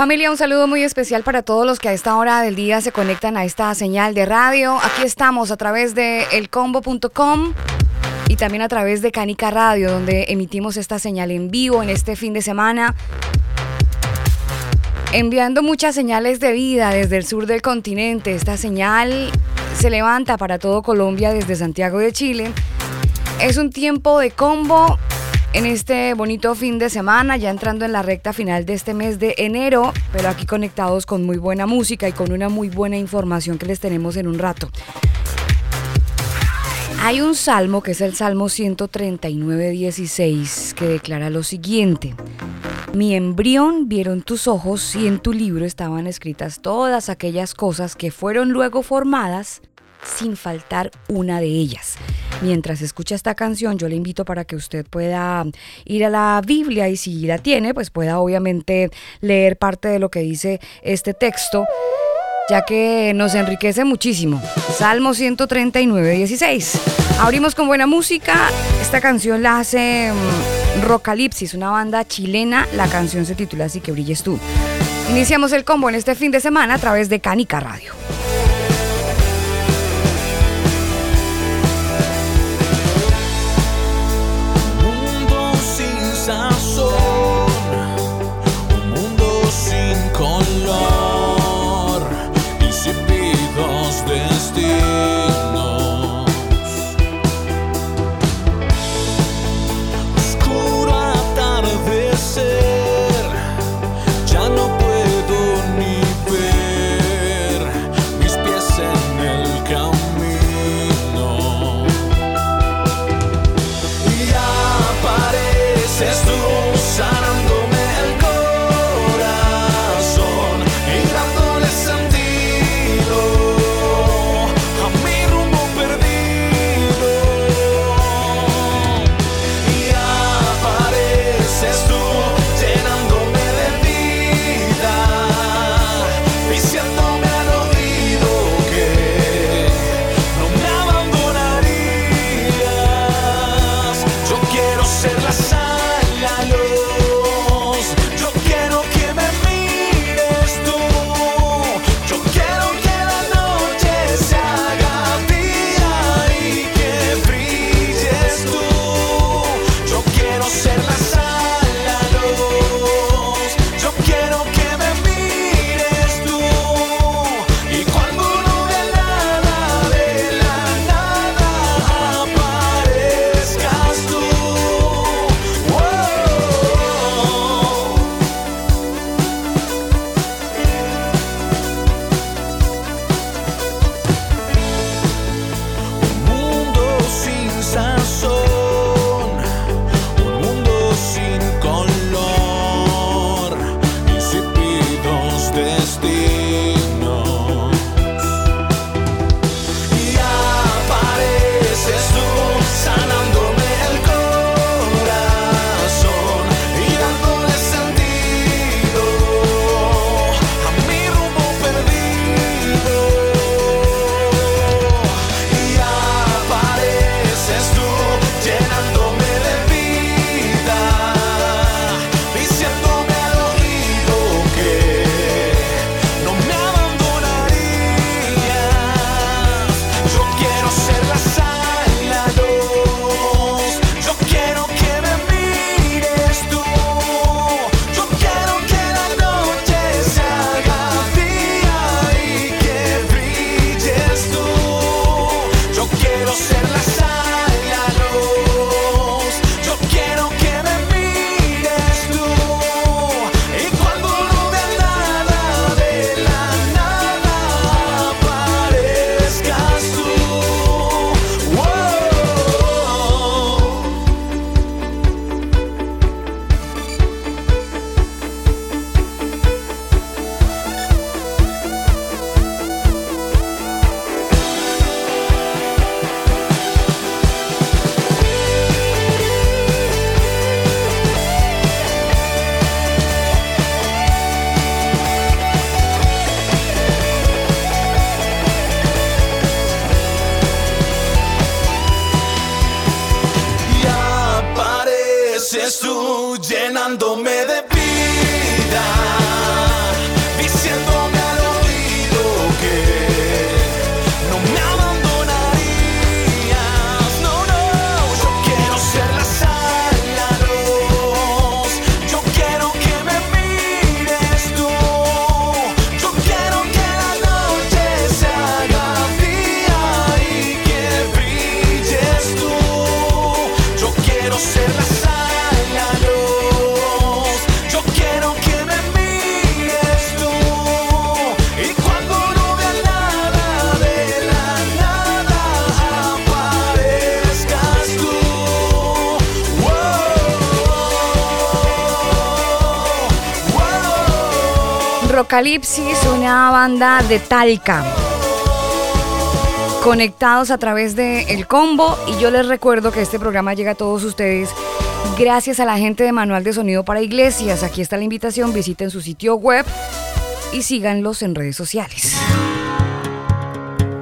Familia, un saludo muy especial para todos los que a esta hora del día se conectan a esta señal de radio. Aquí estamos a través de elcombo.com y también a través de Canica Radio, donde emitimos esta señal en vivo en este fin de semana. Enviando muchas señales de vida desde el sur del continente. Esta señal se levanta para todo Colombia desde Santiago de Chile. Es un tiempo de combo en este bonito fin de semana, ya entrando en la recta final de este mes de enero, pero aquí conectados con muy buena música y con una muy buena información que les tenemos en un rato. Hay un salmo que es el Salmo 139, 16, que declara lo siguiente. Mi embrión vieron tus ojos y en tu libro estaban escritas todas aquellas cosas que fueron luego formadas sin faltar una de ellas. Mientras escucha esta canción, yo le invito para que usted pueda ir a la Biblia y si la tiene, pues pueda obviamente leer parte de lo que dice este texto ya que nos enriquece muchísimo. Salmo 139, 16. Abrimos con buena música. Esta canción la hace mm, Rocalipsis, una banda chilena. La canción se titula Así que brilles tú. Iniciamos el combo en este fin de semana a través de Canica Radio. Apocalipsis, una banda de Talca. Conectados a través de El Combo y yo les recuerdo que este programa llega a todos ustedes gracias a la gente de Manual de Sonido para Iglesias. Aquí está la invitación, visiten su sitio web y síganlos en redes sociales.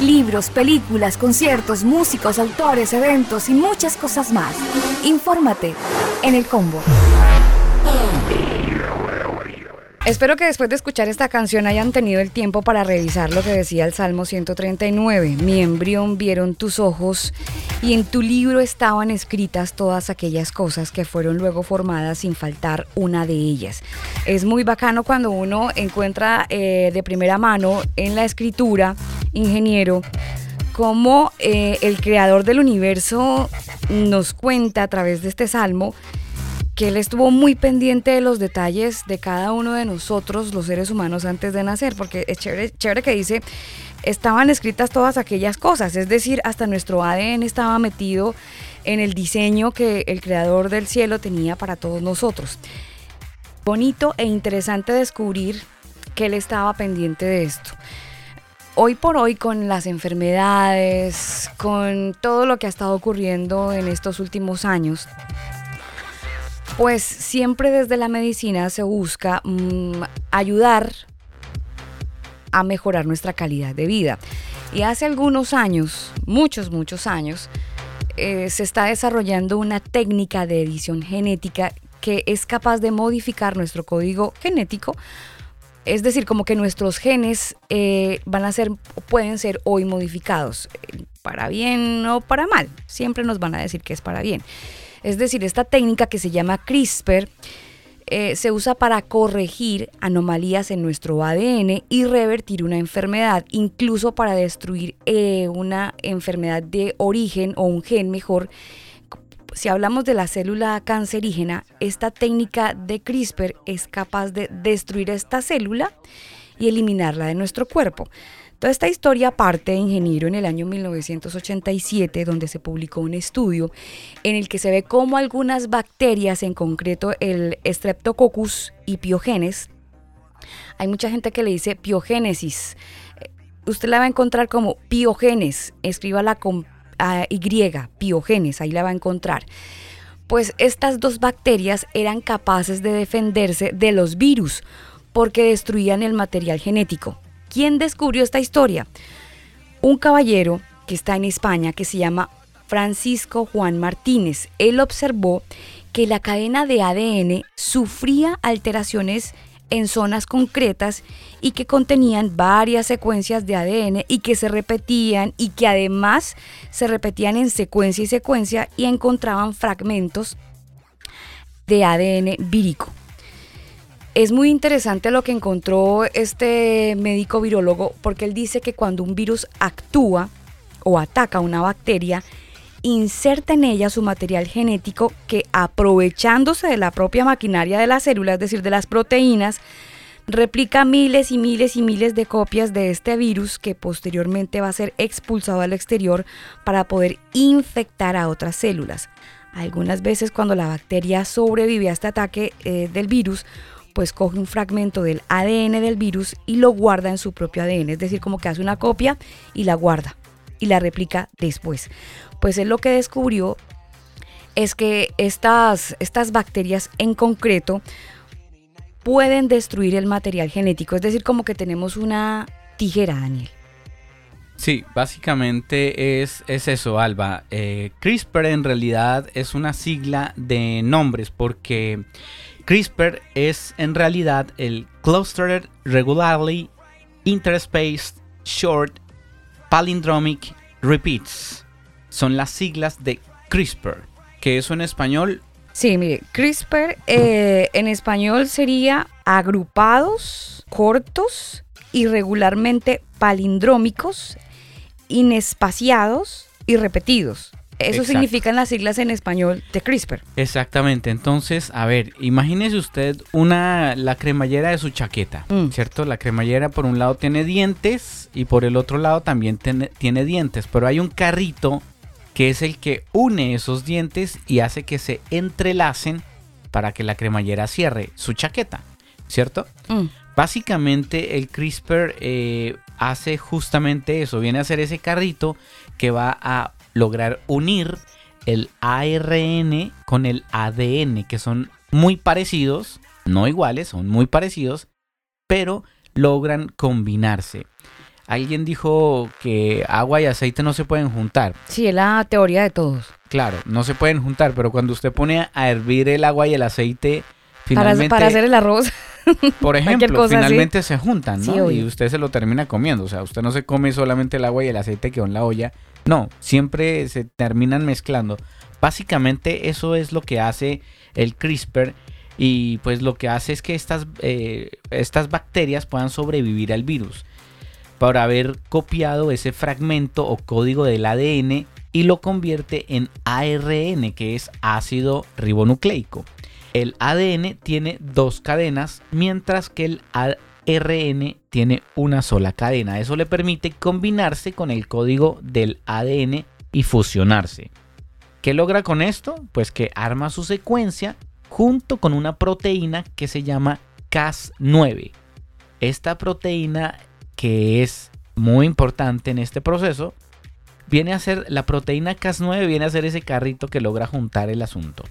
Libros, películas, conciertos, músicos, autores, eventos y muchas cosas más. Infórmate en el combo. Espero que después de escuchar esta canción hayan tenido el tiempo para revisar lo que decía el Salmo 139. Mi embrión vieron tus ojos y en tu libro estaban escritas todas aquellas cosas que fueron luego formadas sin faltar una de ellas. Es muy bacano cuando uno encuentra eh, de primera mano en la escritura, ingeniero, cómo eh, el creador del universo nos cuenta a través de este salmo que él estuvo muy pendiente de los detalles de cada uno de nosotros, los seres humanos, antes de nacer, porque es chévere, chévere que dice, estaban escritas todas aquellas cosas, es decir, hasta nuestro ADN estaba metido en el diseño que el creador del cielo tenía para todos nosotros. Bonito e interesante descubrir que él estaba pendiente de esto. Hoy por hoy con las enfermedades, con todo lo que ha estado ocurriendo en estos últimos años, pues siempre desde la medicina se busca mm, ayudar a mejorar nuestra calidad de vida. Y hace algunos años, muchos, muchos años, eh, se está desarrollando una técnica de edición genética que es capaz de modificar nuestro código genético. Es decir, como que nuestros genes eh, van a ser, pueden ser hoy modificados, eh, para bien o para mal. Siempre nos van a decir que es para bien. Es decir, esta técnica que se llama CRISPR eh, se usa para corregir anomalías en nuestro ADN y revertir una enfermedad, incluso para destruir eh, una enfermedad de origen o un gen mejor. Si hablamos de la célula cancerígena, esta técnica de CRISPR es capaz de destruir esta célula y eliminarla de nuestro cuerpo. Toda esta historia parte de Ingeniero en el año 1987, donde se publicó un estudio en el que se ve cómo algunas bacterias, en concreto el Streptococcus y Piogenes, hay mucha gente que le dice piogénesis. Eh, usted la va a encontrar como piogenes, escríbala con Y, piogenes, ahí la va a encontrar. Pues estas dos bacterias eran capaces de defenderse de los virus porque destruían el material genético. ¿Quién descubrió esta historia? Un caballero que está en España que se llama Francisco Juan Martínez. Él observó que la cadena de ADN sufría alteraciones en zonas concretas y que contenían varias secuencias de ADN y que se repetían y que además se repetían en secuencia y secuencia y encontraban fragmentos de ADN vírico. Es muy interesante lo que encontró este médico virólogo porque él dice que cuando un virus actúa o ataca una bacteria, inserta en ella su material genético que aprovechándose de la propia maquinaria de la célula, es decir, de las proteínas, replica miles y miles y miles de copias de este virus que posteriormente va a ser expulsado al exterior para poder infectar a otras células. Algunas veces cuando la bacteria sobrevive a este ataque eh, del virus, pues coge un fragmento del ADN del virus y lo guarda en su propio ADN, es decir, como que hace una copia y la guarda y la replica después. Pues él lo que descubrió es que estas, estas bacterias en concreto pueden destruir el material genético, es decir, como que tenemos una tijera, Daniel. Sí, básicamente es, es eso, Alba. Eh, CRISPR en realidad es una sigla de nombres porque CRISPR es en realidad el Clustered Regularly Interspaced Short Palindromic Repeats. Son las siglas de CRISPR, que eso en español Sí, mire, CRISPR eh, en español sería agrupados, cortos, irregularmente palindrómicos, inespaciados y repetidos. Eso Exacto. significan las siglas en español de CRISPR. Exactamente, entonces, a ver, imagínese usted una la cremallera de su chaqueta, Mm. ¿cierto? La cremallera por un lado tiene dientes y por el otro lado también tiene, tiene dientes, pero hay un carrito que es el que une esos dientes y hace que se entrelacen para que la cremallera cierre su chaqueta, ¿cierto? Mm. Básicamente el CRISPR eh, hace justamente eso, viene a hacer ese carrito que va a lograr unir el ARN con el ADN, que son muy parecidos, no iguales, son muy parecidos, pero logran combinarse. Alguien dijo que agua y aceite no se pueden juntar. Sí, es la teoría de todos. Claro, no se pueden juntar, pero cuando usted pone a hervir el agua y el aceite, Para, finalmente para hacer el arroz. por ejemplo, así. finalmente se juntan, ¿no? y usted se lo termina comiendo. O sea, usted no se come solamente el agua y el aceite que quedó en la olla. No, siempre se terminan mezclando. Básicamente eso es lo que hace el CRISPR. Y pues lo que hace es que estas, eh, estas bacterias puedan sobrevivir al virus. Por haber copiado ese fragmento o código del ADN y lo convierte en ARN, que es ácido ribonucleico. El ADN tiene dos cadenas, mientras que el ARN tiene una sola cadena. Eso le permite combinarse con el código del ADN y fusionarse. ¿Qué logra con esto? Pues que arma su secuencia junto con una proteína que se llama Cas9. Esta proteína que es muy importante en este proceso viene a ser la proteína Cas9 viene a ser ese carrito que logra juntar el asunto,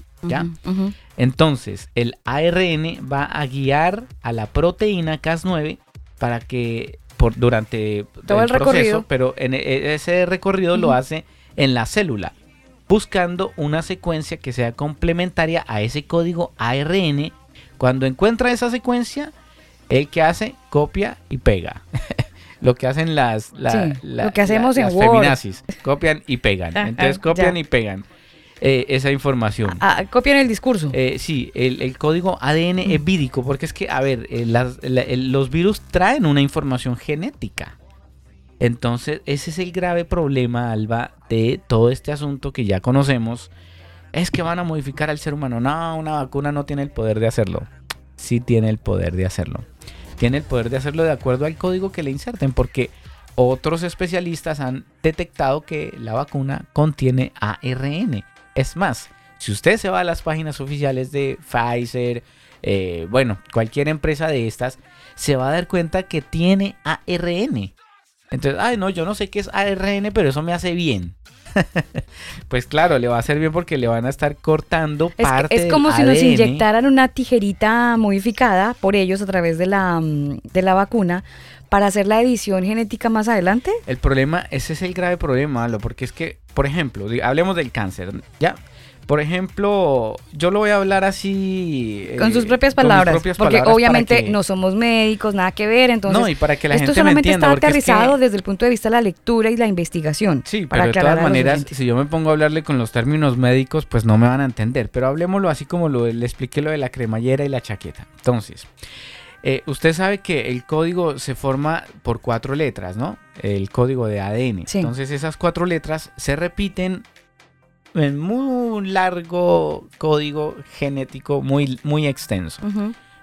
Entonces, el ARN va a guiar a la proteína Cas9 para que por, durante Todo el recorrido. pero en e- ese recorrido lo hace en la célula, buscando una secuencia que sea complementaria a ese código ARN. Cuando encuentra esa secuencia, el que hace copia y pega. lo que hacen las, la- Sí, la- lo que hacemos la- en las Word. feminazis, copian y pegan. Entonces copian Ya. y pegan eh, esa información. Ah, copian el discurso. Eh, sí, el, el código ADN es vírico, porque es que, a ver, eh, las- la- el- los virus traen una información genética. Entonces, ese es el grave problema, Alba, de todo este asunto que ya conocemos. Es que van a modificar al ser humano. No, una vacuna no tiene el poder de hacerlo. Sí tiene el poder de hacerlo. Tiene el poder de hacerlo de acuerdo al código que le inserten, porque otros especialistas han detectado que la vacuna contiene ARN. Es más, si usted se va a las páginas oficiales de Pfizer, eh, bueno, cualquier empresa de estas, se va a dar cuenta que tiene ARN. Entonces, ay, no, yo no sé qué es ARN, pero eso me hace bien. pues claro, le va a hacer bien porque le van a estar cortando Es, parte es del como si nos inyectaran una tijerita modificada por ellos a través de la, mm, de la vacuna para hacer la edición genética más adelante. El problema, ese es el grave problema, lo porque es que, por ejemplo, hablemos del cáncer, ¿ya? Por ejemplo, yo lo voy a hablar así... Con eh, sus propias con palabras. propias porque palabras obviamente que- no somos médicos, nada que ver. Entonces, no, y para que la esto gente me solamente entienda. está porque es que- aterrizado desde el punto de vista de la lectura y la investigación. Sí, para pero de todas maneras, si yo me pongo a hablarle con los términos médicos, pues no me van a entender. Pero hablemoslo así como lo, le expliqué lo de la cremallera y la chaqueta. Entonces, eh, usted sabe que el código se forma por cuatro letras, ¿no? El código de ADN. Sí. Entonces, esas cuatro letras se repiten en muy largo código genético, muy, muy extenso.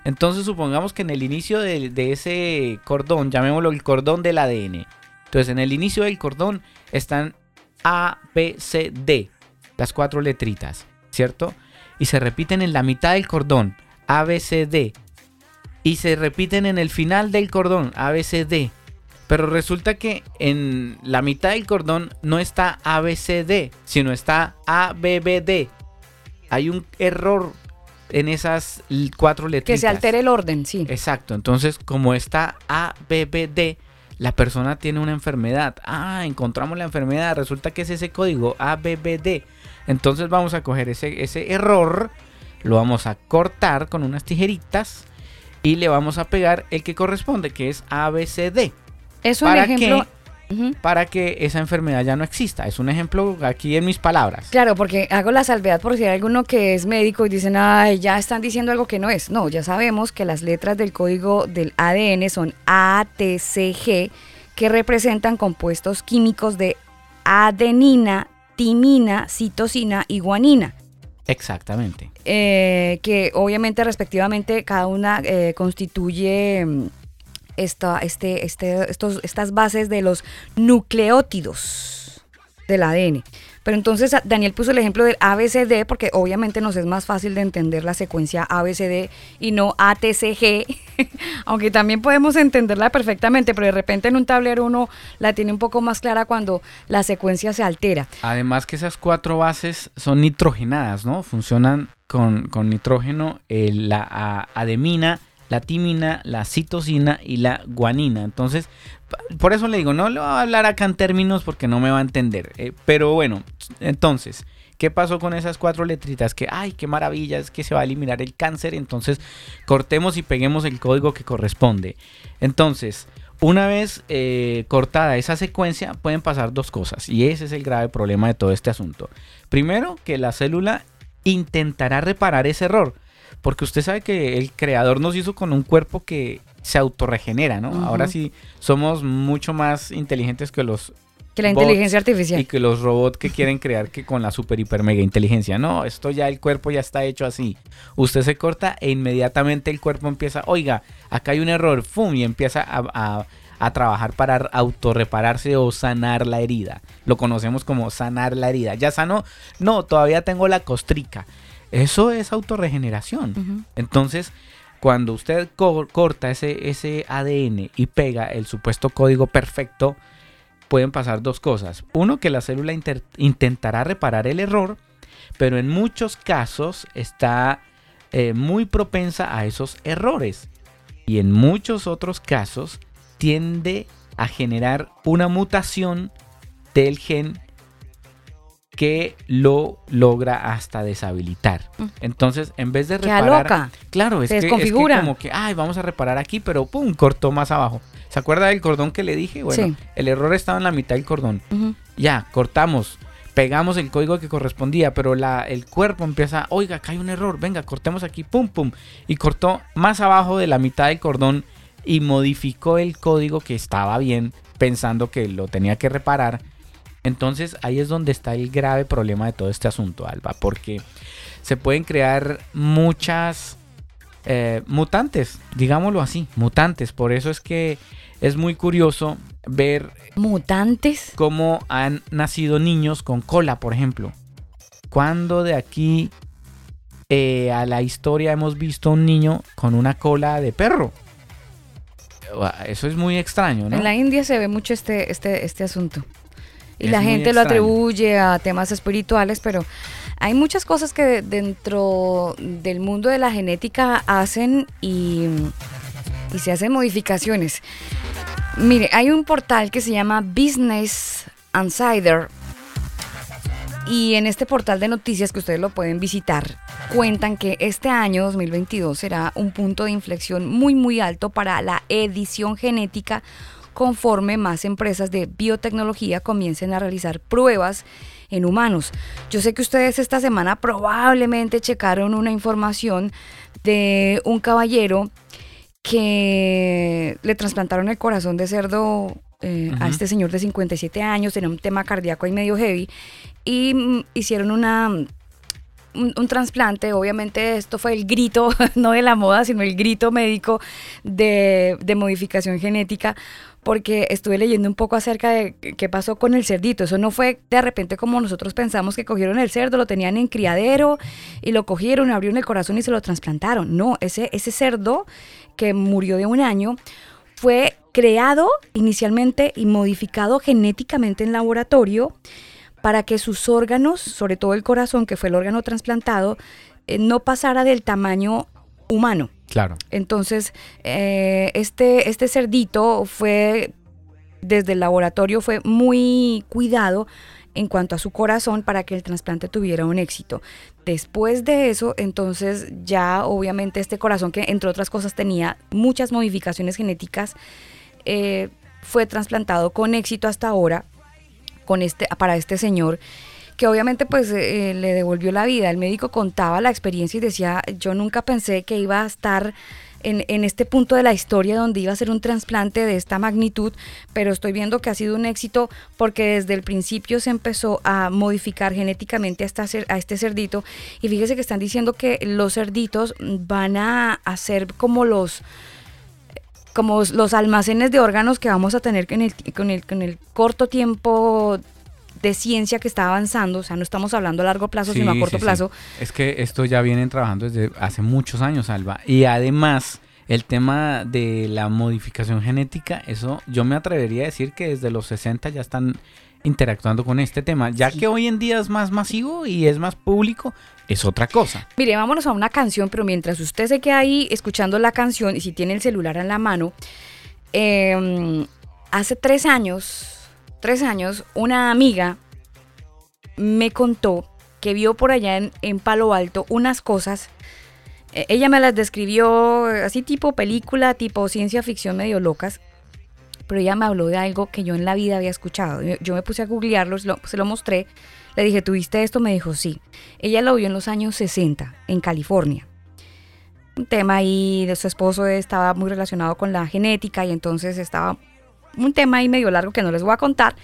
Entonces supongamos que en el inicio de, de ese cordón, llamémoslo el cordón del ADN. Entonces en el inicio del cordón están A, B, C, D, las cuatro letritas, ¿cierto? Y se repiten en la mitad del cordón, A, B, C, D. Y se repiten en el final del cordón, A, B, C, D. Pero resulta que en la mitad del cordón no está A, B, C, D, sino está A, B, B, D. Hay un error en esas cuatro letritas. Que se altere el orden, sí. Exacto, entonces como está A, B, B, D, la persona tiene una enfermedad. Ah, encontramos la enfermedad, resulta que es ese código A, B, B, D. Entonces vamos a coger ese, ese error, lo vamos a cortar con unas tijeritas y le vamos a pegar el que corresponde, que es A, B, C, D. Eso, en ¿Para ejemplo, para que esa enfermedad ya no exista. Es un ejemplo aquí en mis palabras. Claro, porque hago la salvedad por si hay alguno que es médico y dicen, ay, ya están diciendo algo que no es. No, ya sabemos que las letras del código del ADN son ATCG, que representan compuestos químicos de adenina, timina, citosina y guanina. Exactamente. eh, que obviamente respectivamente cada una eh, constituye mm, esta, este, este, estos, estas bases de los nucleótidos del ADN. Pero entonces a- Daniel puso el ejemplo del ABCD porque obviamente nos es más fácil de entender la secuencia ABCD y no ATCG, aunque también podemos entenderla perfectamente, pero de repente en un tablero uno la tiene un poco más clara cuando la secuencia se altera. Además que esas cuatro bases son nitrogenadas, ¿no? Funcionan con, con nitrógeno, eh, la a- ademina, la timina, la citosina y la guanina. Entonces, por eso le digo, no le voy a hablar acá en términos porque no me va a entender. eh, pero bueno, entonces, ¿qué pasó con esas cuatro letritas? Que, ay, qué maravilla, es que se va a eliminar el cáncer. Entonces, cortemos y peguemos el código que corresponde. Entonces, una vez eh, cortada esa secuencia, pueden pasar dos cosas. Y ese es el grave problema de todo este asunto. Primero, que la célula intentará reparar ese error. Porque usted sabe que el creador nos hizo con un cuerpo que se autorregenera, ¿no? Ahora sí somos mucho más inteligentes que los Que la inteligencia artificial. y que los robots que quieren crear que con la super hiper mega inteligencia. No, esto ya el cuerpo ya está hecho así. Usted se corta e inmediatamente el cuerpo empieza, oiga, acá hay un error, ¡fum! y empieza a, a- a trabajar para autorrepararse o sanar la herida. Lo conocemos como sanar la herida. ¿Ya sanó? No, todavía tengo la costrica. Eso es autorregeneración. Entonces, cuando usted co- corta ese, ese ADN y pega el supuesto código perfecto, pueden pasar dos cosas. Uno, que la célula intentará reparar el error, pero en muchos casos está eh, muy propensa a esos errores. Y en muchos otros casos tiende a generar una mutación del gen que lo logra hasta deshabilitar. Mm. Entonces, en vez de Queda reparar, loca. Claro, es Se que, es que como que, ay, vamos a reparar aquí, pero pum, cortó más abajo. ¿Se acuerda del cordón que le dije? Bueno, Sí. el error estaba en la mitad del cordón. Ya, cortamos, pegamos el código que correspondía, pero la, el cuerpo empieza, oiga, acá hay un error, venga, cortemos aquí, pum, pum. Y cortó más abajo de la mitad del cordón y modificó el código que estaba bien, pensando que lo tenía que reparar. Entonces ahí es donde está el grave problema de todo este asunto, Alba, porque se pueden crear muchas eh, mutantes, digámoslo así, mutantes. Por eso es que es muy curioso ver Mutantes. cómo han nacido niños con cola, por ejemplo. Cuando de aquí eh, a la historia hemos visto un niño con una cola de perro? Eso es muy extraño, ¿no? En la India se ve mucho este, este, este asunto. Y Es la gente lo atribuye a temas espirituales, pero hay muchas cosas que de- dentro del mundo de la genética hacen y, y se hacen modificaciones. Mire, hay un portal que se llama Business Insider. Y en este portal de noticias que ustedes lo pueden visitar, cuentan que este año 2022 será un punto de inflexión muy muy alto para la edición genética conforme más empresas de biotecnología comiencen a realizar pruebas en humanos. Yo sé que ustedes esta semana probablemente checaron una información de un caballero que le trasplantaron el corazón de cerdo eh, a este señor de 57 años, tenía un tema cardíaco ahí medio heavy, y mm, hicieron una, un, un trasplante. Obviamente esto fue el grito, no de la moda, sino el grito médico de, de modificación genética, porque estuve leyendo un poco acerca de qué pasó con el cerdito. Eso no fue de repente como nosotros pensamos que cogieron el cerdo, lo tenían en criadero y lo cogieron, abrieron el corazón y se lo trasplantaron. No, ese, ese cerdo que murió de un año fue creado inicialmente y modificado genéticamente en laboratorio para que sus órganos, sobre todo el corazón, que fue el órgano trasplantado, eh, no pasara del tamaño humano. Claro. Entonces, eh, este, este cerdito fue, desde el laboratorio, fue muy cuidado en cuanto a su corazón para que el trasplante tuviera un éxito. Después de eso, entonces ya obviamente este corazón que entre otras cosas tenía muchas modificaciones genéticas, eh, fue trasplantado con éxito hasta ahora con este, para este señor que obviamente pues eh, eh, le devolvió la vida. El médico contaba la experiencia y decía, yo nunca pensé que iba a estar en, en, este punto de la historia donde iba a ser un trasplante de esta magnitud, pero estoy viendo que ha sido un éxito porque desde el principio se empezó a modificar genéticamente a, a este cerdito y fíjese que están diciendo que los cerditos van a hacer como los como los almacenes de órganos que vamos a tener con el, el, con el corto tiempo de ciencia que está avanzando, o sea, no estamos hablando a largo plazo, sino a corto plazo. Es que esto ya vienen trabajando desde hace muchos años, Alba. Y además, el tema de la modificación genética, eso yo me atrevería a decir que desde los 60 ya están interactuando con este tema, ya que hoy en día es más masivo y es más público, es otra cosa. Mire, vámonos a una canción, pero mientras usted se queda ahí escuchando la canción y si tiene el celular en la mano, em, hace tres años, tres años, una amiga me contó que vio por allá en, Palo Alto unas cosas. E, ella me las describió así tipo película, tipo ciencia ficción medio locas pero ella me habló de algo que yo en la vida había escuchado. Yo me puse a googlearlo, se lo mostré, le dije, ¿tuviste esto? Me dijo, sí. Ella lo vio en los años 60, en California. Un tema ahí de su esposo estaba muy relacionado con la genética y entonces estaba un tema ahí medio largo que no les voy a contar.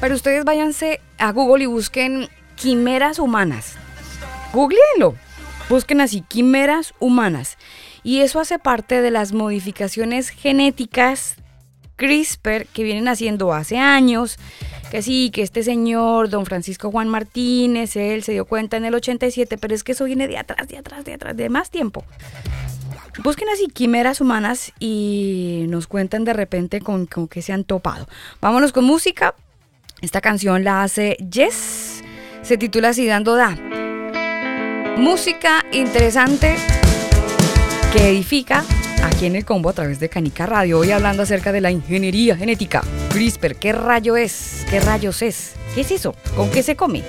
Pero ustedes váyanse a Google y busquen quimeras humanas. Googleenlo Busquen así quimeras humanas. Y eso hace parte de las modificaciones genéticas CRISPR que vienen haciendo hace años. Que sí, que este señor, don Francisco Juan Martínez, él se dio cuenta en el 87, pero es que eso viene de atrás, de atrás, de atrás, de más tiempo. Busquen así quimeras humanas y nos cuentan de repente con, con qué se han topado. Vámonos con música. Esta canción la hace Jess. Se titula así Dando Da. Música interesante que edifica aquí en el combo a través de Canica Radio. Hoy hablando acerca de la ingeniería genética. CRISPR, ¿qué rayo es? ¿Qué rayos es? ¿Qué es eso? ¿Con qué se come?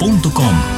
elcombo.com.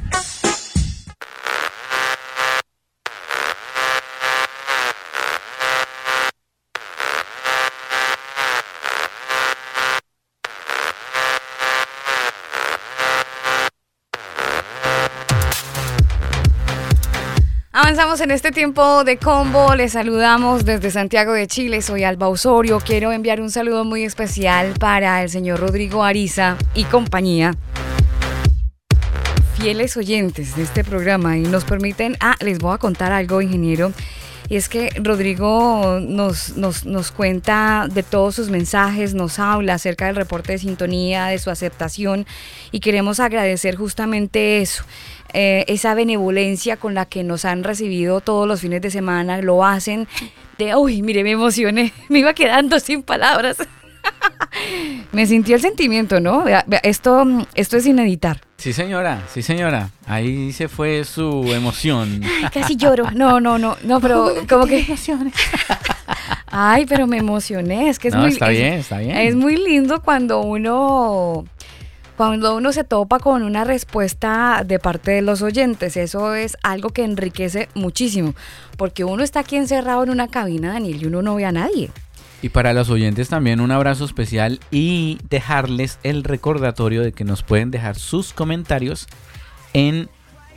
En este tiempo de combo. Les saludamos desde Santiago de Chile. Soy Alba Osorio. Quiero enviar un saludo muy especial para el señor Rodrigo Ariza y compañía. Fieles oyentes de este programa y nos permiten. Ah, les voy a contar algo, ingeniero. Y es que Rodrigo nos, nos, nos, cuenta de todos sus mensajes, nos habla acerca del reporte de sintonía, de su aceptación y queremos agradecer justamente eso. Eh, esa benevolencia con la que nos han recibido todos los fines de semana, lo hacen de, uy, mire, me emocioné, me iba quedando sin palabras. me sintió el sentimiento, ¿no? Esto, esto es sin editar. Sí, señora, sí, señora. Ahí se fue su emoción. casi lloro. No, no, no, no, pero como que... Ay, pero me emocioné. Es que es no, muy... Está bien, está bien. Es muy lindo cuando uno cuando uno se topa con una respuesta de parte de los oyentes, eso es algo que enriquece muchísimo, porque uno está aquí encerrado en una cabina, Daniel, y uno no ve a nadie. Y para los oyentes también un abrazo especial y dejarles el recordatorio de que nos pueden dejar sus comentarios en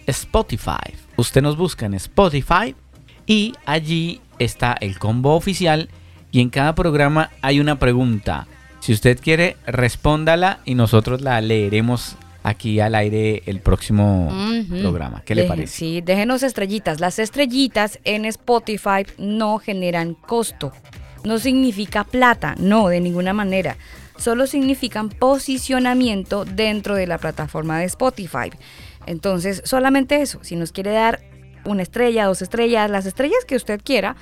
Spotify. Usted nos busca en Spotify y allí está el combo oficial y en cada programa hay una pregunta. Si usted quiere, respóndala y nosotros la leeremos aquí al aire el próximo programa. ¿Qué le parece? Sí, déjenos estrellitas. Las estrellitas en Spotify no generan costo. No significa plata, no, de ninguna manera. Solo significan posicionamiento dentro de la plataforma de Spotify. Entonces, solamente eso. Si nos quiere dar una estrella, dos estrellas, las estrellas que usted quiera,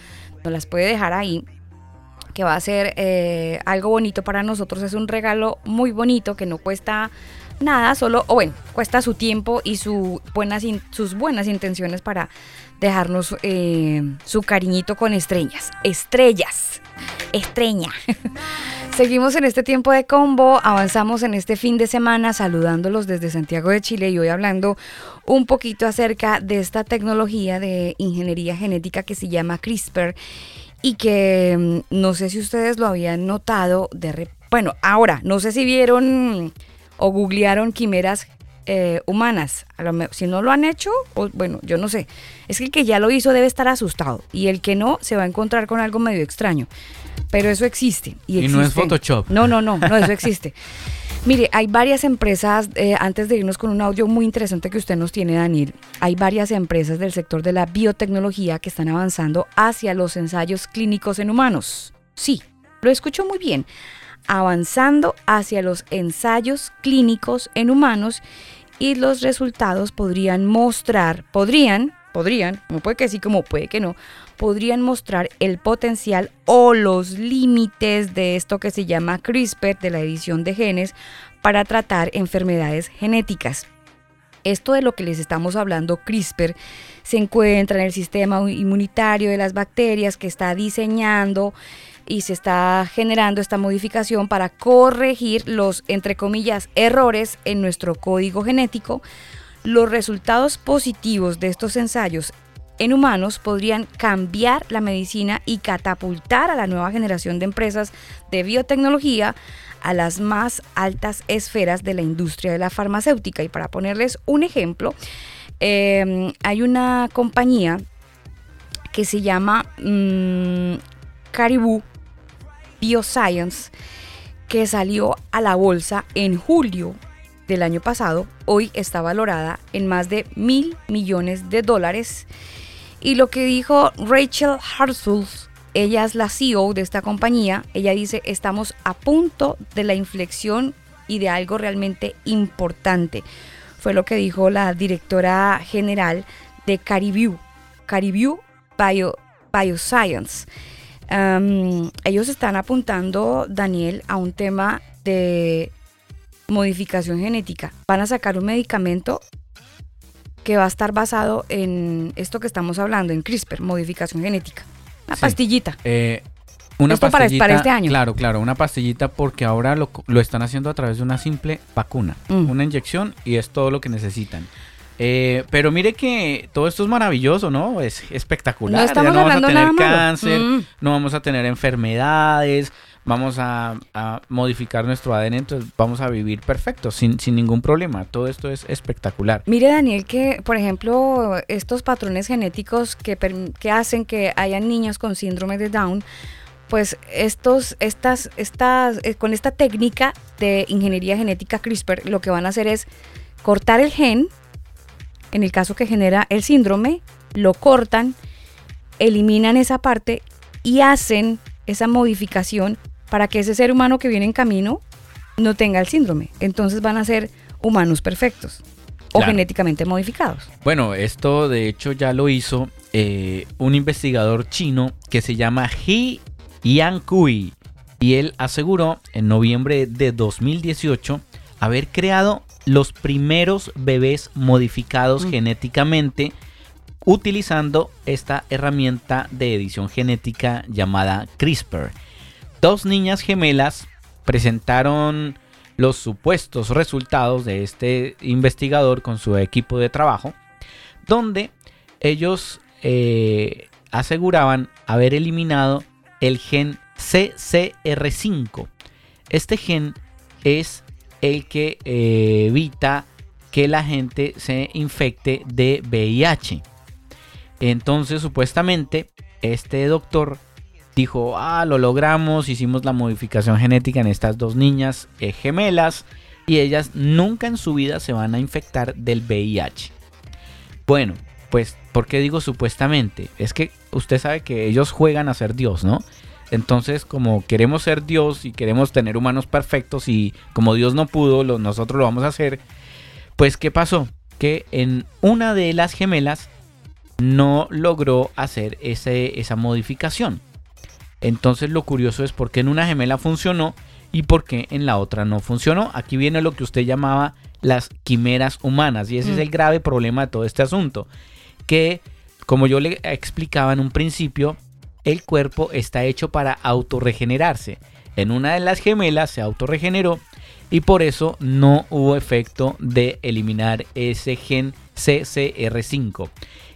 nos las puede dejar ahí que va a ser eh, algo bonito para nosotros. Es un regalo muy bonito que no cuesta nada, solo, o bueno, cuesta su tiempo y su buenas sus buenas intenciones para dejarnos eh, su cariñito con estrellas. Estrellas. Estrella. Seguimos en este tiempo de combo, avanzamos en este fin de semana saludándolos desde Santiago de Chile y hoy hablando un poquito acerca de esta tecnología de ingeniería genética que se llama CRISPR y que mm, no sé si ustedes lo habían notado de bueno, ahora no sé si vieron o googlearon quimeras eh, humanas. si no lo han hecho, bueno, yo no sé. Es que el que ya lo hizo debe estar asustado y el que no se va a encontrar con algo medio extraño. Pero eso existe. Y, no es Photoshop. No, no, no, no, eso existe. Mire, hay varias empresas, eh, antes de irnos con un audio muy interesante que usted nos tiene, Daniel, hay varias empresas del sector de la biotecnología que están avanzando hacia los ensayos clínicos en humanos. Sí, lo escucho muy bien, avanzando hacia los ensayos clínicos en humanos y los resultados podrían mostrar, podrían, podrían, como puede que sí, como puede que no, podrían mostrar el potencial o los límites de esto que se llama CRISPR, de la edición de genes, para tratar enfermedades genéticas. Esto de lo que les estamos hablando, CRISPR, se encuentra en el sistema inmunitario de las bacterias que está diseñando y se está generando esta modificación para corregir los, entre comillas, errores en nuestro código genético. Los resultados positivos de estos ensayos en humanos podrían cambiar la medicina y catapultar a la nueva generación de empresas de biotecnología a las más altas esferas de la industria de la farmacéutica. Y para ponerles un ejemplo, em, hay una compañía que se llama mm, Caribou Bioscience que salió a la bolsa en julio del año pasado. Hoy está valorada en más de mil millones de dólares y lo que dijo Rachel Hartzels, ella es la CEO de esta compañía, ella dice, estamos a punto de la inflexión y de algo realmente importante. Fue lo que dijo la directora general de Caribou, Caribou Bio, Bioscience. ellos están apuntando, Daniel, a un tema de modificación genética. Van a sacar un medicamento que va a estar basado en esto que estamos hablando, en CRISPR, modificación genética. Una pastillita. Eh, una esto pastillita, para, este año. Claro, claro, una pastillita porque ahora lo, están haciendo a través de una simple vacuna, mm. una inyección y es todo lo que necesitan. Eh, pero mire que todo esto es maravilloso, ¿no? Es espectacular. No, estamos ya no vamos a tener cáncer, mm. no vamos a tener enfermedades, vamos a, modificar nuestro ADN, entonces vamos a vivir perfecto, sin, sin ningún problema. Todo esto es espectacular. Mire, Daniel, que por ejemplo, estos patrones genéticos que, que hacen que haya niños con síndrome de Down, pues estos, estas, estas, eh, con esta técnica de ingeniería genética CRISPR, lo que van a hacer es cortar el gen, en el caso que genera el síndrome, lo cortan, eliminan esa parte y hacen esa modificación para que ese ser humano que viene en camino no tenga el síndrome. Entonces van a ser humanos perfectos o genéticamente modificados. Bueno, esto de hecho ya lo hizo eh, un investigador chino que se llama He Yankui y él aseguró en noviembre de 2018 haber creado los primeros bebés modificados mm. genéticamente utilizando esta herramienta de edición genética llamada CRISPR. Dos niñas gemelas presentaron los supuestos resultados de este investigador con su equipo de trabajo, donde ellos eh, aseguraban haber eliminado el gen CCR5. Este gen es el que eh, evita que la gente se infecte de VIH. Entonces, supuestamente, este doctor dijo, ah, lo logramos, hicimos la modificación genética en estas dos niñas eh, gemelas y ellas nunca en su vida se van a infectar del VIH. Bueno, pues, ¿por qué digo supuestamente? Es que usted sabe que ellos juegan a ser Dios, ¿no? Entonces, como queremos ser Dios y queremos tener humanos perfectos y como Dios no pudo, nosotros lo vamos a hacer, pues ¿qué pasó? Que en una de las gemelas no logró hacer ese, esa modificación. Entonces lo curioso es por qué en una gemela funcionó y por qué en la otra no funcionó. Aquí viene lo que usted llamaba las quimeras humanas y ese es el mm. grave problema de todo este asunto. Que, como yo le explicaba en un principio, el cuerpo está hecho para autorregenerarse. en una de las gemelas se autorregeneró y por eso no hubo efecto de eliminar ese gen CCR5.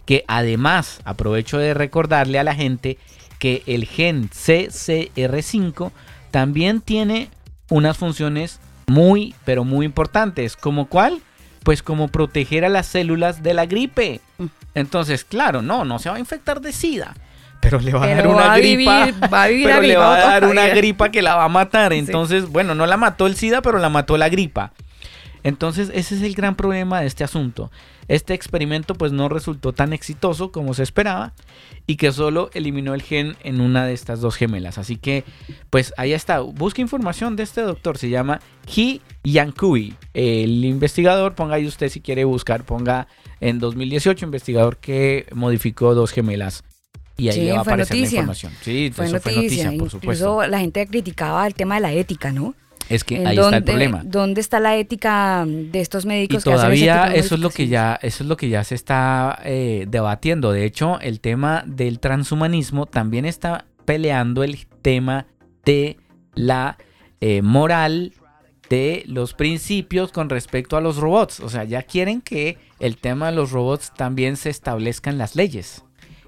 Que además aprovecho de recordarle a la gente que el gen CCR5 también tiene unas funciones muy, pero muy importantes. ¿Como cuál? Pues como proteger a las células de la gripe. Mm. Entonces, claro, no, no se va a infectar de SIDA. Pero le va a dar una gripa. va a vivir pero le va a dar una gripa que la va a matar. Entonces, bueno, no la mató el SIDA, pero la mató la gripa. Entonces, ese es el gran problema de este asunto. Este experimento pues no resultó tan exitoso como se esperaba y que solo eliminó el gen en una de estas dos gemelas. Así que pues ahí está. Busca información de este doctor. Se llama He Yankui. El investigador, ponga ahí usted si quiere buscar, ponga en 2018 investigador que modificó dos gemelas y ahí le va a aparecer la información. Sí, fue noticia, fue noticia, por supuesto. la gente criticaba el tema de la ética, ¿no? Es que ahí está el problema. ¿Dónde está la ética de estos médicos? Y todavía eso es lo que ya eso es lo que ya se está eh, debatiendo. De hecho, el tema del transhumanismo también está peleando el tema de la eh, moral de los principios con respecto a los robots. O sea, ya quieren que el tema de los robots también se establezcan las leyes,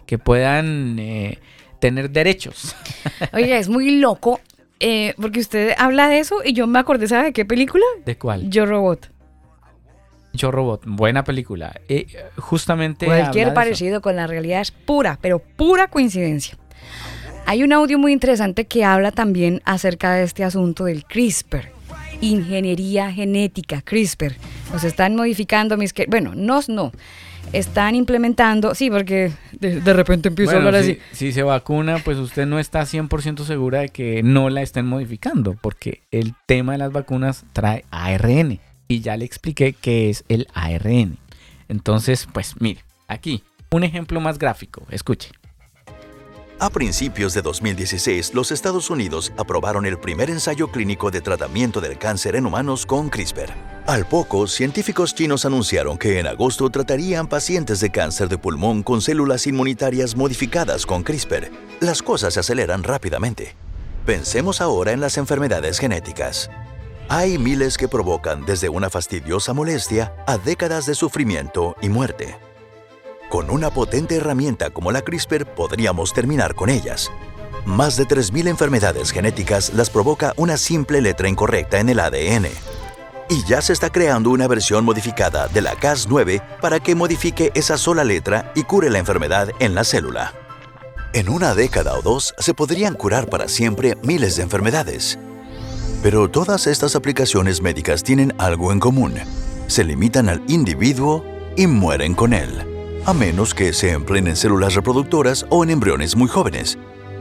que puedan eh, tener derechos. Oye, es muy loco eh, porque usted habla de eso y yo me acordé, ¿sabe de qué película? ¿De cuál? Yo Robot. Yo Robot, buena película. Eh, justamente. Cualquier parecido con la realidad es pura, pero pura coincidencia. Hay un audio muy interesante que habla también acerca de este asunto del CRISPR. Ingeniería genética, CRISPR. Nos están modificando mis... Bueno, no, no están implementando, sí, porque de, repente empiezo a hablar así. Si se vacuna, pues usted no está 100% segura de que no la estén modificando, porque el tema de las vacunas trae ARN. Y ya le expliqué qué es el ARN. Entonces, pues mire, aquí, un ejemplo más gráfico, escuche. A principios de 2016, los Estados Unidos aprobaron el primer ensayo clínico de tratamiento del cáncer en humanos con CRISPR. Al poco, científicos chinos anunciaron que en agosto tratarían pacientes de cáncer de pulmón con células inmunitarias modificadas con CRISPR. Las cosas se aceleran rápidamente. Pensemos ahora en las enfermedades genéticas. Hay miles que provocan desde una fastidiosa molestia a décadas de sufrimiento y muerte. Con una potente herramienta como la CRISPR podríamos terminar con ellas. Más de 3.000 enfermedades genéticas las provoca una simple letra incorrecta en el ADN. Y ya se está creando una versión modificada de la Cas9 para que modifique esa sola letra y cure la enfermedad en la célula. En una década o dos se podrían curar para siempre miles de enfermedades. Pero todas estas aplicaciones médicas tienen algo en común. Se limitan al individuo y mueren con él a menos que se empleen en células reproductoras o en embriones muy jóvenes.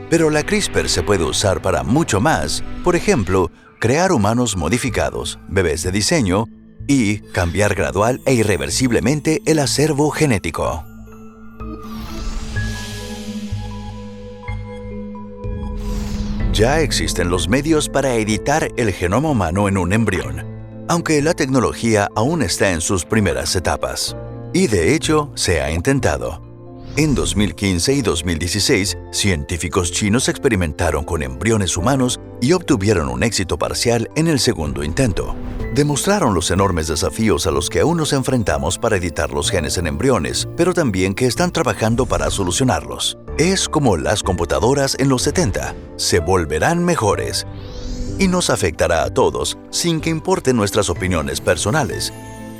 Pero la CRISPR se puede usar para mucho más, por ejemplo, crear humanos modificados, bebés de diseño y cambiar gradual e irreversiblemente el acervo genético. Ya existen los medios para editar el genoma humano en un embrión, aunque la tecnología aún está en sus primeras etapas. Y de hecho, se ha intentado. En 2015 y 2016, científicos chinos experimentaron con embriones humanos y obtuvieron un éxito parcial en el segundo intento. Demostraron los enormes desafíos a los que aún nos enfrentamos para editar los genes en embriones, pero también que están trabajando para solucionarlos. Es como las computadoras en los 70, se volverán mejores. Y nos afectará a todos, sin que importen nuestras opiniones personales,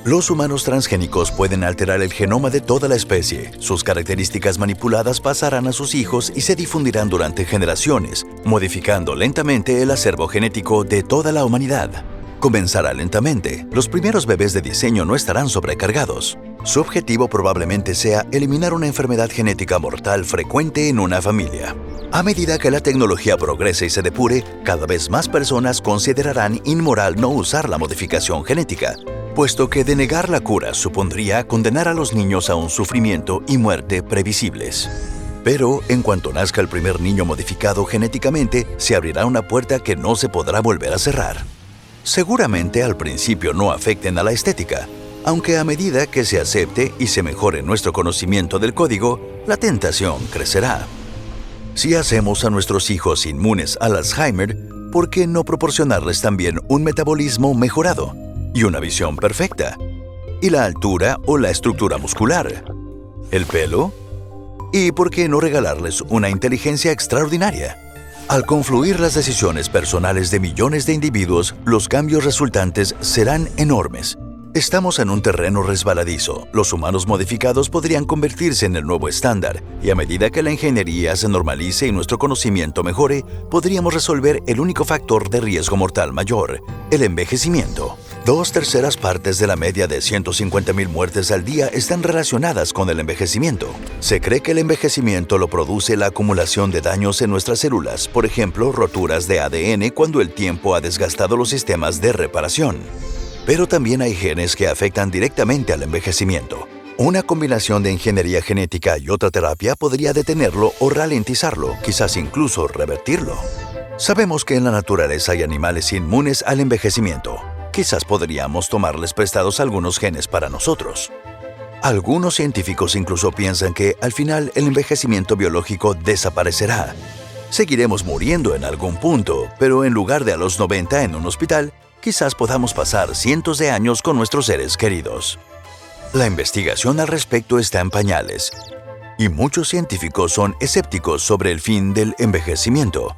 los humanos transgénicos pueden alterar el genoma de toda la especie. Sus características manipuladas pasarán a sus hijos y se difundirán durante generaciones, modificando lentamente el acervo genético de toda la humanidad. Comenzará lentamente. Los primeros bebés de diseño no estarán sobrecargados. Su objetivo probablemente sea eliminar una enfermedad genética mortal frecuente en una familia. A medida que la tecnología progrese y se depure, cada vez más personas considerarán inmoral no usar la modificación genética, puesto que denegar la cura supondría condenar a los niños a un sufrimiento y muerte previsibles. Pero en cuanto nazca el primer niño modificado genéticamente, se abrirá una puerta que no se podrá volver a cerrar. Seguramente al principio no afecten a la estética, aunque a medida que se acepte y se mejore nuestro conocimiento del código, la tentación crecerá. Si hacemos a nuestros hijos inmunes al Alzheimer, ¿por qué no proporcionarles también un metabolismo mejorado y una visión perfecta? ¿Y la altura o la estructura muscular? ¿El pelo? ¿Y por qué no regalarles una inteligencia extraordinaria? Al confluir las decisiones personales de millones de individuos, los cambios resultantes serán enormes. Estamos en un terreno resbaladizo. Los humanos modificados podrían convertirse en el nuevo estándar, y a medida que la ingeniería se normalice y nuestro conocimiento mejore, podríamos resolver el único factor de riesgo mortal mayor, el envejecimiento. Dos terceras partes de la media de 150.000 muertes al día están relacionadas con el envejecimiento. Se cree que el envejecimiento lo produce la acumulación de daños en nuestras células, por ejemplo, roturas de ADN cuando el tiempo ha desgastado los sistemas de reparación. Pero también hay genes que afectan directamente al envejecimiento. Una combinación de ingeniería genética y otra terapia podría detenerlo o ralentizarlo, quizás incluso revertirlo. Sabemos que en la naturaleza hay animales inmunes al envejecimiento. Quizás podríamos tomarles prestados algunos genes para nosotros. Algunos científicos incluso piensan que al final el envejecimiento biológico desaparecerá. Seguiremos muriendo en algún punto, pero en lugar de a los 90 en un hospital, quizás podamos pasar cientos de años con nuestros seres queridos. La investigación al respecto está en pañales, y muchos científicos son escépticos sobre el fin del envejecimiento.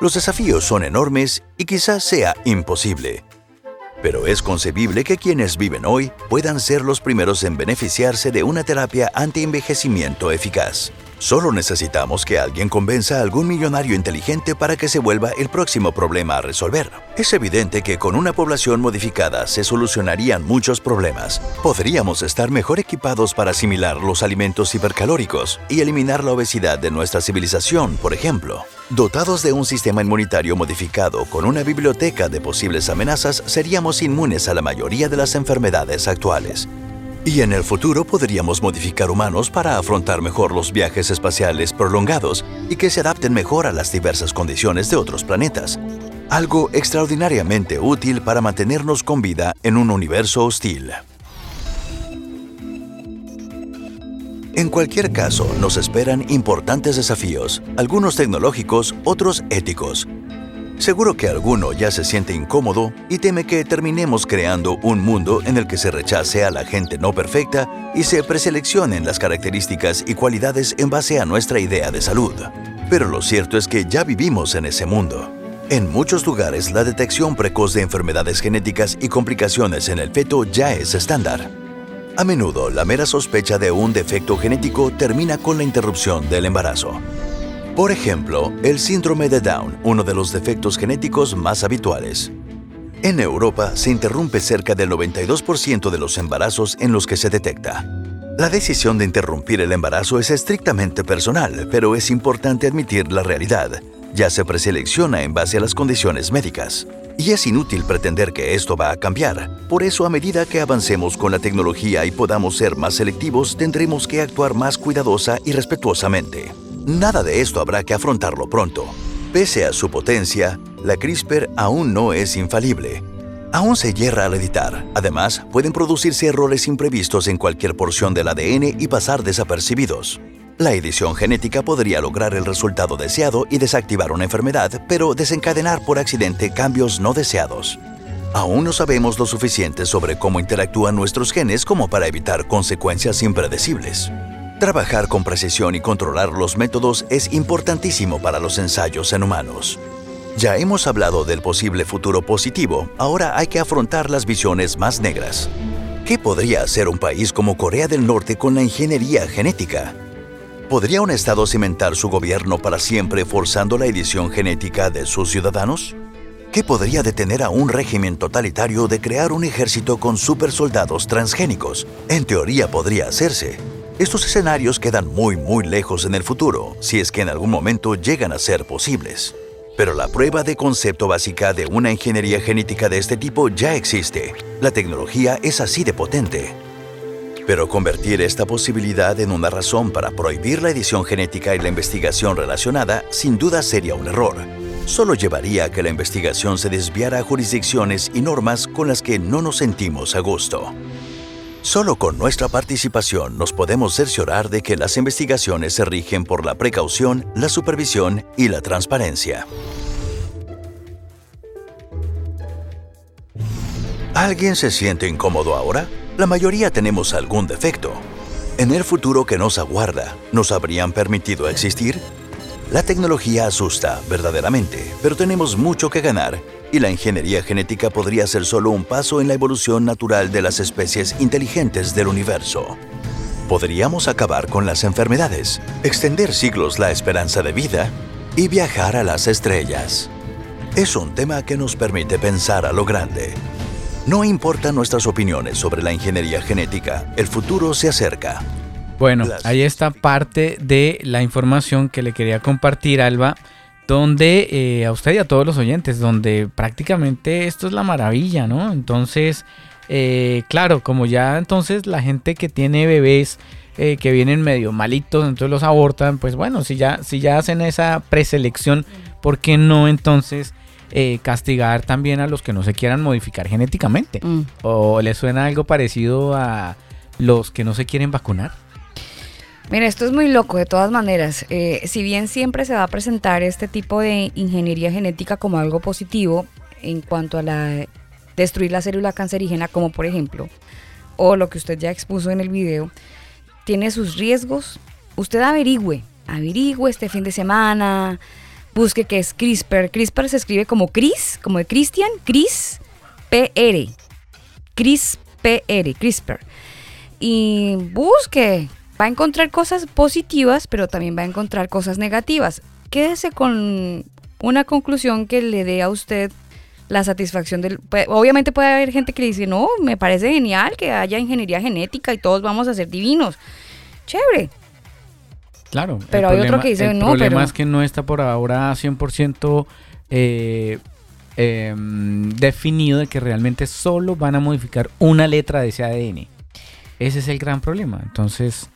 Los desafíos son enormes y quizás sea imposible. Pero es concebible que quienes viven hoy puedan ser los primeros en beneficiarse de una terapia anti-envejecimiento eficaz. Solo necesitamos que alguien convenza a algún millonario inteligente para que se vuelva el próximo problema a resolver. Es evidente que con una población modificada se solucionarían muchos problemas. Podríamos estar mejor equipados para asimilar los alimentos hipercalóricos y eliminar la obesidad de nuestra civilización, por ejemplo. Dotados de un sistema inmunitario modificado con una biblioteca de posibles amenazas, seríamos inmunes a la mayoría de las enfermedades actuales. Y en el futuro podríamos modificar humanos para afrontar mejor los viajes espaciales prolongados y que se adapten mejor a las diversas condiciones de otros planetas. Algo extraordinariamente útil para mantenernos con vida en un universo hostil. En cualquier caso, nos esperan importantes desafíos, algunos tecnológicos, otros éticos, Seguro que alguno ya se siente incómodo y teme que terminemos creando un mundo en el que se rechace a la gente no perfecta y se preseleccionen las características y cualidades en base a nuestra idea de salud. Pero lo cierto es que ya vivimos en ese mundo. En muchos lugares la detección precoz de enfermedades genéticas y complicaciones en el feto ya es estándar. A menudo la mera sospecha de un defecto genético termina con la interrupción del embarazo. Por ejemplo, el síndrome de Down, uno de los defectos genéticos más habituales. En Europa se interrumpe cerca del 92% de los embarazos en los que se detecta. La decisión de interrumpir el embarazo es estrictamente personal, pero es importante admitir la realidad. Ya se preselecciona en base a las condiciones médicas. Y es inútil pretender que esto va a cambiar. Por eso, a medida que avancemos con la tecnología y podamos ser más selectivos, tendremos que actuar más cuidadosa y respetuosamente. Nada de esto habrá que afrontarlo pronto. Pese a su potencia, la CRISPR aún no es infalible. Aún se hierra al editar. Además, pueden producirse errores imprevistos en cualquier porción del ADN y pasar desapercibidos. La edición genética podría lograr el resultado deseado y desactivar una enfermedad, pero desencadenar por accidente cambios no deseados. Aún no sabemos lo suficiente sobre cómo interactúan nuestros genes como para evitar consecuencias impredecibles. Trabajar con precisión y controlar los métodos es importantísimo para los ensayos en humanos. Ya hemos hablado del posible futuro positivo, ahora hay que afrontar las visiones más negras. ¿Qué podría hacer un país como Corea del Norte con la ingeniería genética? ¿Podría un Estado cimentar su gobierno para siempre forzando la edición genética de sus ciudadanos? ¿Qué podría detener a un régimen totalitario de crear un ejército con supersoldados transgénicos? En teoría podría hacerse, estos escenarios quedan muy muy lejos en el futuro, si es que en algún momento llegan a ser posibles. Pero la prueba de concepto básica de una ingeniería genética de este tipo ya existe. La tecnología es así de potente. Pero convertir esta posibilidad en una razón para prohibir la edición genética y la investigación relacionada sin duda sería un error. Solo llevaría a que la investigación se desviara a jurisdicciones y normas con las que no nos sentimos a gusto. Solo con nuestra participación nos podemos cerciorar de que las investigaciones se rigen por la precaución, la supervisión y la transparencia. ¿Alguien se siente incómodo ahora? La mayoría tenemos algún defecto. ¿En el futuro que nos aguarda, nos habrían permitido existir? La tecnología asusta verdaderamente, pero tenemos mucho que ganar y la ingeniería genética podría ser solo un paso en la evolución natural de las especies inteligentes del universo. Podríamos acabar con las enfermedades, extender siglos la esperanza de vida y viajar a las estrellas. Es un tema que nos permite pensar a lo grande. No importan nuestras opiniones sobre la ingeniería genética, el futuro se acerca. Bueno, ahí está parte de la información que le quería compartir, Alba, donde eh, a usted y a todos los oyentes, donde prácticamente esto es la maravilla, ¿no? Entonces, eh, claro, como ya entonces la gente que tiene bebés eh, que vienen medio malitos, entonces los abortan, pues bueno, si ya, si ya hacen esa preselección, ¿por qué no entonces castigar también a los que no se quieran modificar genéticamente? Mm. ¿O le suena algo parecido a los que no se quieren vacunar? Mira, esto es muy loco de todas maneras. Eh, si bien siempre se va a presentar este tipo de ingeniería genética como algo positivo en cuanto a la destruir la célula cancerígena, como por ejemplo, o lo que usted ya expuso en el video, tiene sus riesgos. Usted averigüe, averigüe este fin de semana, busque qué es CRISPR. CRISPR se escribe como Cris, como de Christian, Cris PR. Cris PR, CRISPR. Y busque va a encontrar cosas positivas, pero también va a encontrar cosas negativas. Quédese con una conclusión que le dé a usted la satisfacción del... Obviamente puede haber gente que le dice, no, me parece genial que haya ingeniería genética y todos vamos a ser divinos. Chévere. Claro. Pero hay otro que dice, no, El problema es que no está por ahora 100% eh, em, definido de que realmente solo van a modificar una letra de ese ADN. Ese es el gran problema. Entonces,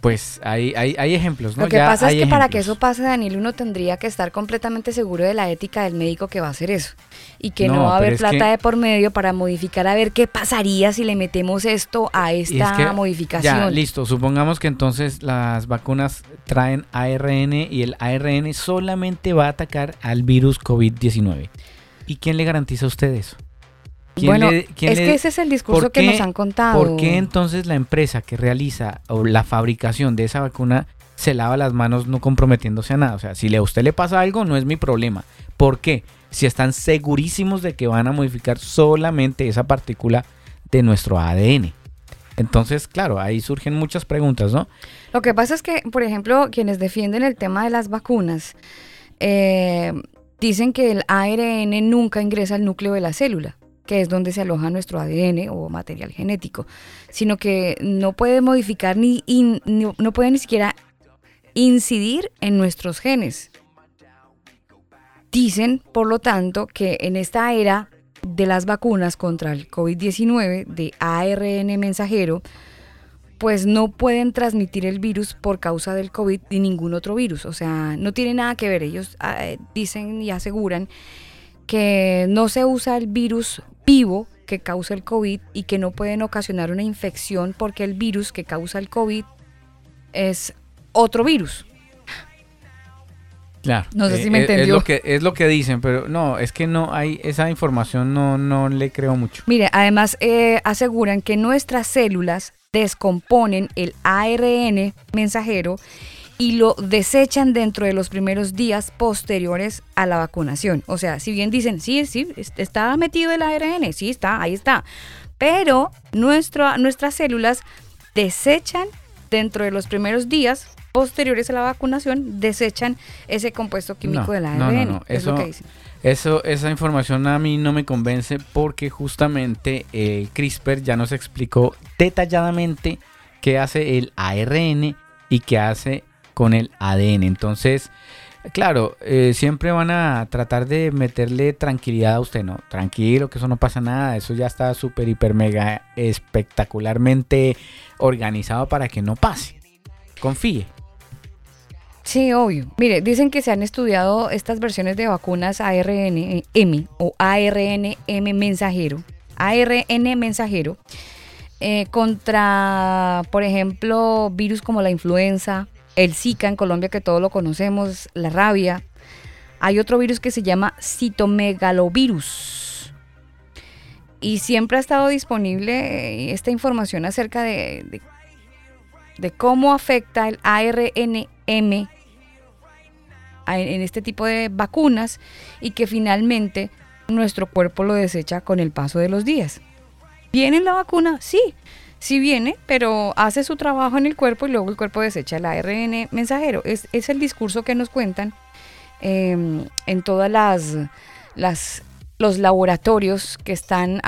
pues hay, hay, hay, ejemplos, ¿no? Lo que pasa es que para que eso pase, Daniel, uno tendría que estar completamente seguro de la ética del médico que va a hacer eso. Y que no, va a haber plata de por medio para modificar a ver qué pasaría si le metemos esto a esta modificación. Ya, listo. Supongamos que entonces las vacunas traen ARN y el ARN solamente va a atacar al virus COVID-19. ¿Y quién le garantiza a usted eso? Bueno, es que ese es el discurso que nos han contado. ¿Por qué entonces la empresa que realiza o la fabricación de esa vacuna se lava las manos no comprometiéndose a nada? O sea, si a usted le pasa algo, no es mi problema. ¿Por qué? Si están segurísimos de que van a modificar solamente esa partícula de nuestro ADN. Entonces, claro, ahí surgen muchas preguntas, ¿no? Lo que pasa es que, por ejemplo, quienes defienden el tema de las vacunas, eh, dicen que el ARN nunca ingresa al núcleo de la célula que es donde se aloja nuestro ADN o material genético, sino que no puede modificar ni, ni siquiera incidir en nuestros genes. Dicen, por lo tanto, que en esta era de las vacunas contra el COVID-19 de ARN mensajero, pues no pueden transmitir el virus por causa del COVID ni ningún otro virus. O sea, no tiene nada que ver. Ellos ah, dicen y aseguran que no se usa el virus vivo que causa el COVID y que no pueden ocasionar una infección porque el virus que causa el COVID es otro virus. Claro. No sé si me entendió. Es lo, que, es lo que dicen, pero no, es que no hay esa información, no, no le creo mucho. Mire, además eh, aseguran que nuestras células descomponen el ARN mensajero y lo desechan dentro de los primeros días posteriores a la vacunación. O sea, si bien dicen, sí, sí, está metido el ARN, sí está, ahí está, pero nuestras células desechan dentro de los primeros días posteriores a la vacunación, desechan ese compuesto químico del ARN. No, no, no. Eso, Eso, esa información a mí no me convence porque justamente el CRISPR ya nos explicó detalladamente qué hace el ARN y qué hace con el ADN. Entonces, claro, eh, siempre van a tratar de meterle tranquilidad a usted, ¿no? Tranquilo, que eso no pasa nada, eso ya está súper, hiper, mega espectacularmente organizado para que no pase. Confíe. Sí, obvio. Mire, dicen que se han estudiado estas versiones de vacunas ARN-M o ARN-M mensajero, ARN mensajero, eh, contra, por ejemplo, virus como la influenza, el Zika en Colombia, que todos lo conocemos, la rabia. Hay otro virus que se llama citomegalovirus. y siempre ha estado disponible eh, esta información acerca de, de, cómo afecta el ARNM en este tipo de vacunas y que finalmente nuestro cuerpo lo desecha con el paso de los días. ¿Viene la vacuna? Sí, sí viene, pero hace su trabajo en el cuerpo y luego el cuerpo desecha el ARN mensajero. Es, es el discurso que nos cuentan em, en todas las, los laboratorios que están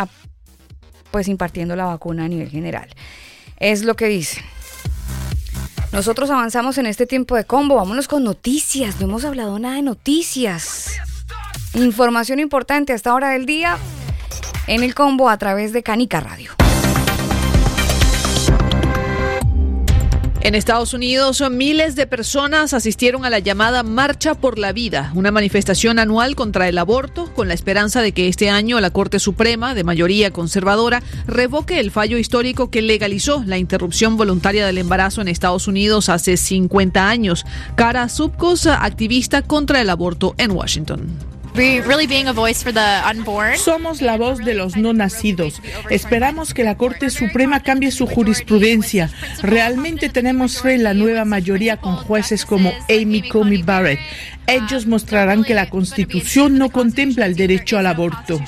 pues impartiendo la vacuna a nivel general. Es lo que dice. Nosotros avanzamos en este tiempo de combo. Vámonos con noticias. No hemos hablado nada de noticias. Información importante a esta hora del día en el combo a través de Canica Radio. En Estados Unidos, miles de personas asistieron a la llamada Marcha por la Vida, una manifestación anual contra el aborto, con la esperanza de que este año la Corte Suprema, de mayoría conservadora, revoque el fallo histórico que legalizó la interrupción voluntaria del embarazo en Estados Unidos hace 50 años. Cara Subcos, activista contra el aborto en Washington. Somos la voz de los no nacidos. Esperamos que la Corte Suprema cambie su jurisprudencia. Realmente tenemos fe en la nueva mayoría con jueces como Amy Comey Barrett. Ellos mostrarán que la Constitución no contempla el derecho al aborto.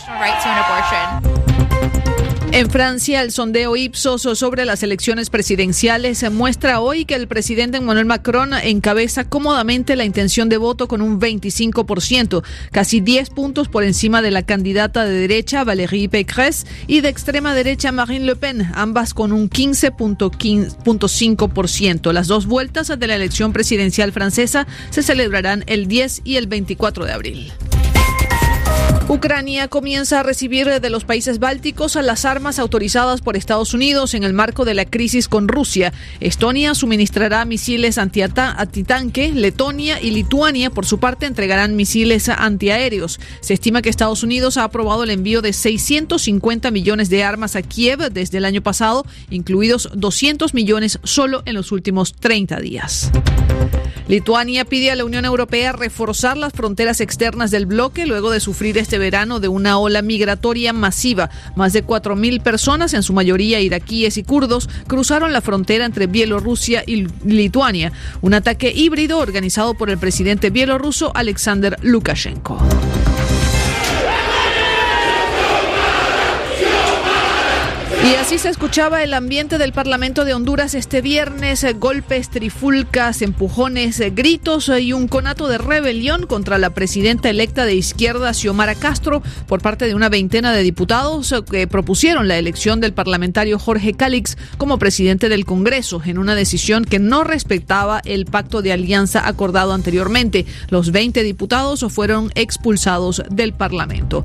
En Francia, el sondeo Ipsos sobre las elecciones presidenciales muestra hoy que el presidente Emmanuel Macron encabeza cómodamente la intención de voto con un 25%, casi 10 puntos por encima de la candidata de derecha Valérie Pécresse y de extrema derecha Marine Le Pen, ambas con un 15.5%. Las dos vueltas de la elección presidencial francesa se celebrarán el 10 y el 24 de abril. Ucrania comienza a recibir de los países bálticos las armas autorizadas por Estados Unidos en el marco de la crisis con Rusia. Estonia suministrará misiles antitanque, Letonia y Lituania, por su parte, entregarán misiles antiaéreos. Se estima que Estados Unidos ha aprobado el envío de 650 millones de armas a Kiev desde el año pasado, incluidos 200 millones solo en los últimos 30 días. Lituania pide a la Unión Europea reforzar las fronteras externas del bloque luego de sufrir este verano de una ola migratoria masiva. Más de 4.000 personas, en su mayoría iraquíes y kurdos, cruzaron la frontera entre Bielorrusia y Lituania. Un ataque híbrido organizado por el presidente bielorruso Alexander Lukashenko. Y así se escuchaba el ambiente del Parlamento de Honduras este viernes, eh, golpes, trifulcas, empujones, eh, gritos eh, y un conato de rebelión contra la presidenta electa de izquierda, Xiomara Castro, por parte de una veintena de diputados que propusieron la elección del parlamentario Jorge Calix como presidente del Congreso, en una decisión que no respetaba el pacto de alianza acordado anteriormente. Los 20 diputados fueron expulsados del Parlamento.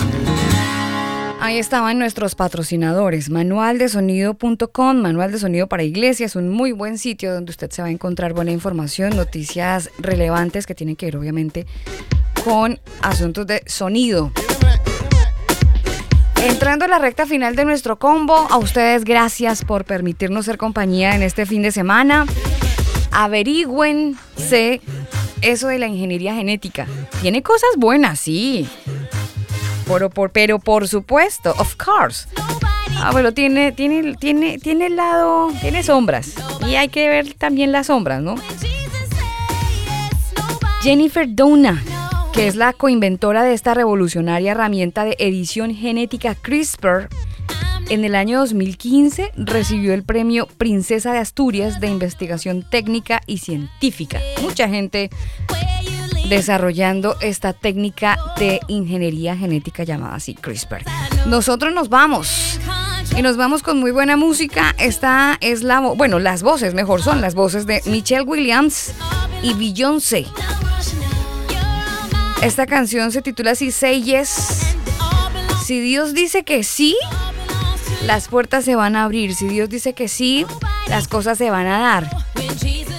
Ahí estaban nuestros patrocinadores, manualdesonido.com, manual de sonido para iglesias, un muy buen sitio donde usted se va a encontrar buena información, noticias relevantes que tienen que ver obviamente con asuntos de sonido. Entrando a la recta final de nuestro combo, a ustedes gracias por permitirnos ser compañía en este fin de semana. Averigüense eso de la ingeniería genética. Tiene cosas buenas, sí pero por, pero por supuesto, of course. Ah, bueno, tiene, tiene, tiene, tiene el lado, tiene sombras. Y hay que ver también las sombras, ¿no? Jennifer Dona, que es la coinventora de esta revolucionaria herramienta de edición genética CRISPR, en el año 2015 recibió el premio Princesa de Asturias de Investigación Técnica y Científica. Mucha gente desarrollando esta técnica de ingeniería genética llamada así CRISPR. Nosotros nos vamos. Y nos vamos con muy buena música. Esta es la, bueno, las voces, mejor son las voces de Michelle Williams y Beyoncé. Esta canción se titula así Say Yes. Si Dios dice que sí, las puertas se van a abrir. Si Dios dice que sí, las cosas se van a dar.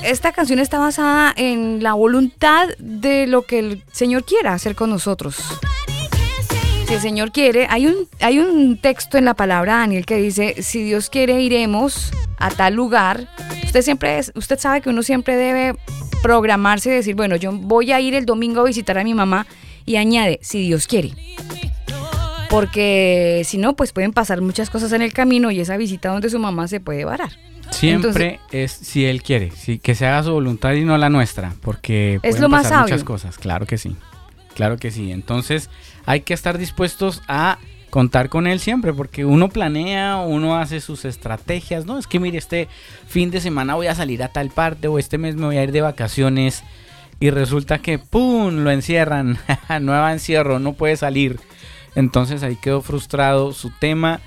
Esta canción está basada en la voluntad de lo que el Señor quiera hacer con nosotros. Si el Señor quiere, hay un, hay un texto en la palabra Daniel que dice, si Dios quiere iremos a tal lugar. Usted siempre usted sabe que uno siempre debe programarse y decir, bueno, yo voy a ir el domingo a visitar a mi mamá y añade, si Dios quiere porque si no, pues pueden pasar muchas cosas en el camino y esa visita donde su mamá se puede varar. Siempre es si él quiere, si, que se haga su voluntad y no la nuestra, porque es lo más pasar muchas cosas. Claro que sí, claro que sí. Entonces hay que estar dispuestos a contar con él siempre, porque uno planea, uno hace sus estrategias, ¿no? Es que mire, este fin de semana voy a salir a tal parte o este mes me voy a ir de vacaciones y resulta que ¡pum! lo encierran, nueva encierro, no puede salir. Entonces ahí quedó frustrado su tema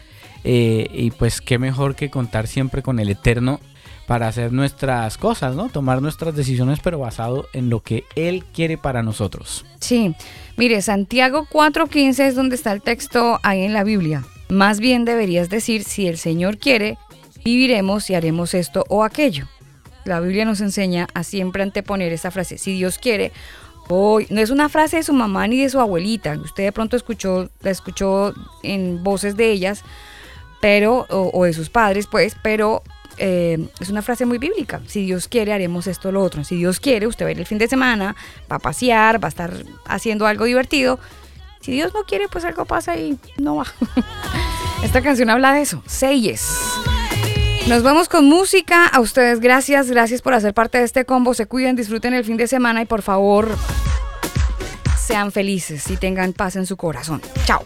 eh, y pues qué mejor que contar siempre con el Eterno para hacer nuestras cosas, ¿no? Tomar nuestras decisiones, pero basado en lo que Él quiere para nosotros. Sí, mire, Santiago 4.15 es donde está el texto ahí en la Biblia. Más bien deberías decir, si el Señor quiere, viviremos y haremos esto o aquello. La Biblia nos enseña a siempre anteponer esa frase, si Dios quiere no es una frase de su mamá ni de su abuelita. Usted de pronto escuchó, la escuchó en voces de ellas, pero, o, de sus padres, pues, pero eh, es una frase muy bíblica. Si Dios quiere, haremos esto o lo otro. Si Dios quiere, usted va a ir el fin de semana, va a pasear, va a estar haciendo algo divertido. Si Dios no quiere, pues algo pasa y no va. Esta canción habla de eso. Seyes. Nos vamos con música. A ustedes gracias, gracias por hacer parte de este combo. Se cuiden, disfruten el fin de semana y por favor sean felices y tengan paz en su corazón. Chao.